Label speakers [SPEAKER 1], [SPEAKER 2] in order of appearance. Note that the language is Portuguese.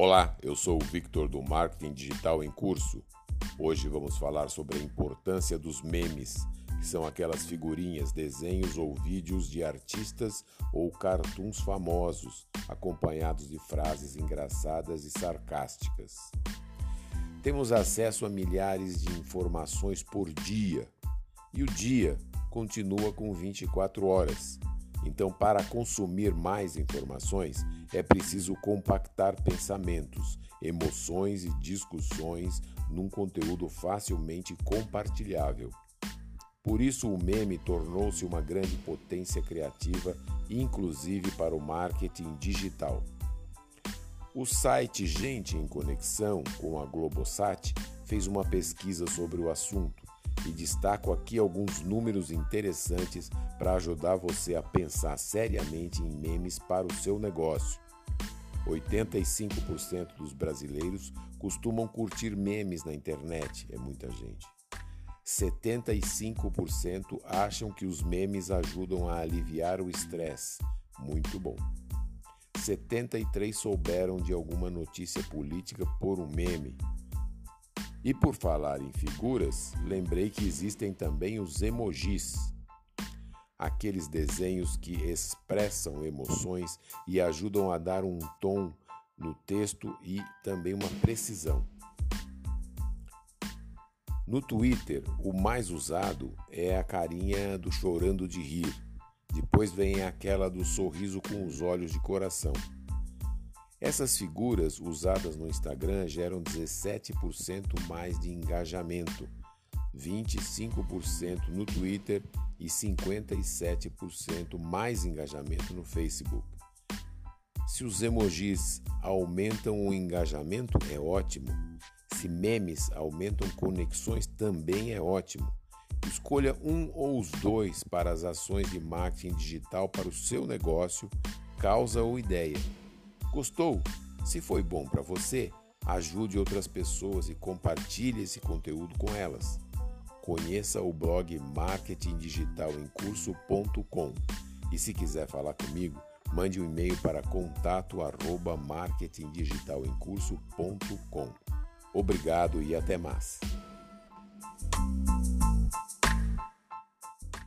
[SPEAKER 1] Olá, eu sou o Victor do Marketing Digital em Curso. Hoje vamos falar sobre a importância dos memes, que são aquelas figurinhas, desenhos ou vídeos de artistas ou cartoons famosos, acompanhados de frases engraçadas e sarcásticas. Temos acesso a milhares de informações por dia e o dia continua com 24 horas. Então, para consumir mais informações, é preciso compactar pensamentos, emoções e discussões num conteúdo facilmente compartilhável. Por isso, o meme tornou-se uma grande potência criativa, inclusive para o marketing digital. O site Gente em Conexão com a Globosat fez uma pesquisa sobre o assunto e destaco aqui alguns números interessantes para ajudar você a pensar seriamente em memes para o seu negócio. 85% dos brasileiros costumam curtir memes na internet, é muita gente. 75% acham que os memes ajudam a aliviar o estresse, muito bom. 73 souberam de alguma notícia política por um meme, e por falar em figuras, lembrei que existem também os emojis, aqueles desenhos que expressam emoções e ajudam a dar um tom no texto e também uma precisão. No Twitter, o mais usado é a carinha do chorando de rir. Depois vem aquela do sorriso com os olhos de coração. Essas figuras usadas no Instagram geram 17% mais de engajamento, 25% no Twitter e 57% mais engajamento no Facebook. Se os emojis aumentam o engajamento, é ótimo. Se memes aumentam conexões, também é ótimo. Escolha um ou os dois para as ações de marketing digital para o seu negócio, causa ou ideia. Gostou? Se foi bom para você, ajude outras pessoas e compartilhe esse conteúdo com elas. Conheça o blog marketingdigitalemcurso.com e se quiser falar comigo, mande um e-mail para contato@marketingdigitalemcurso.com. Obrigado e até mais.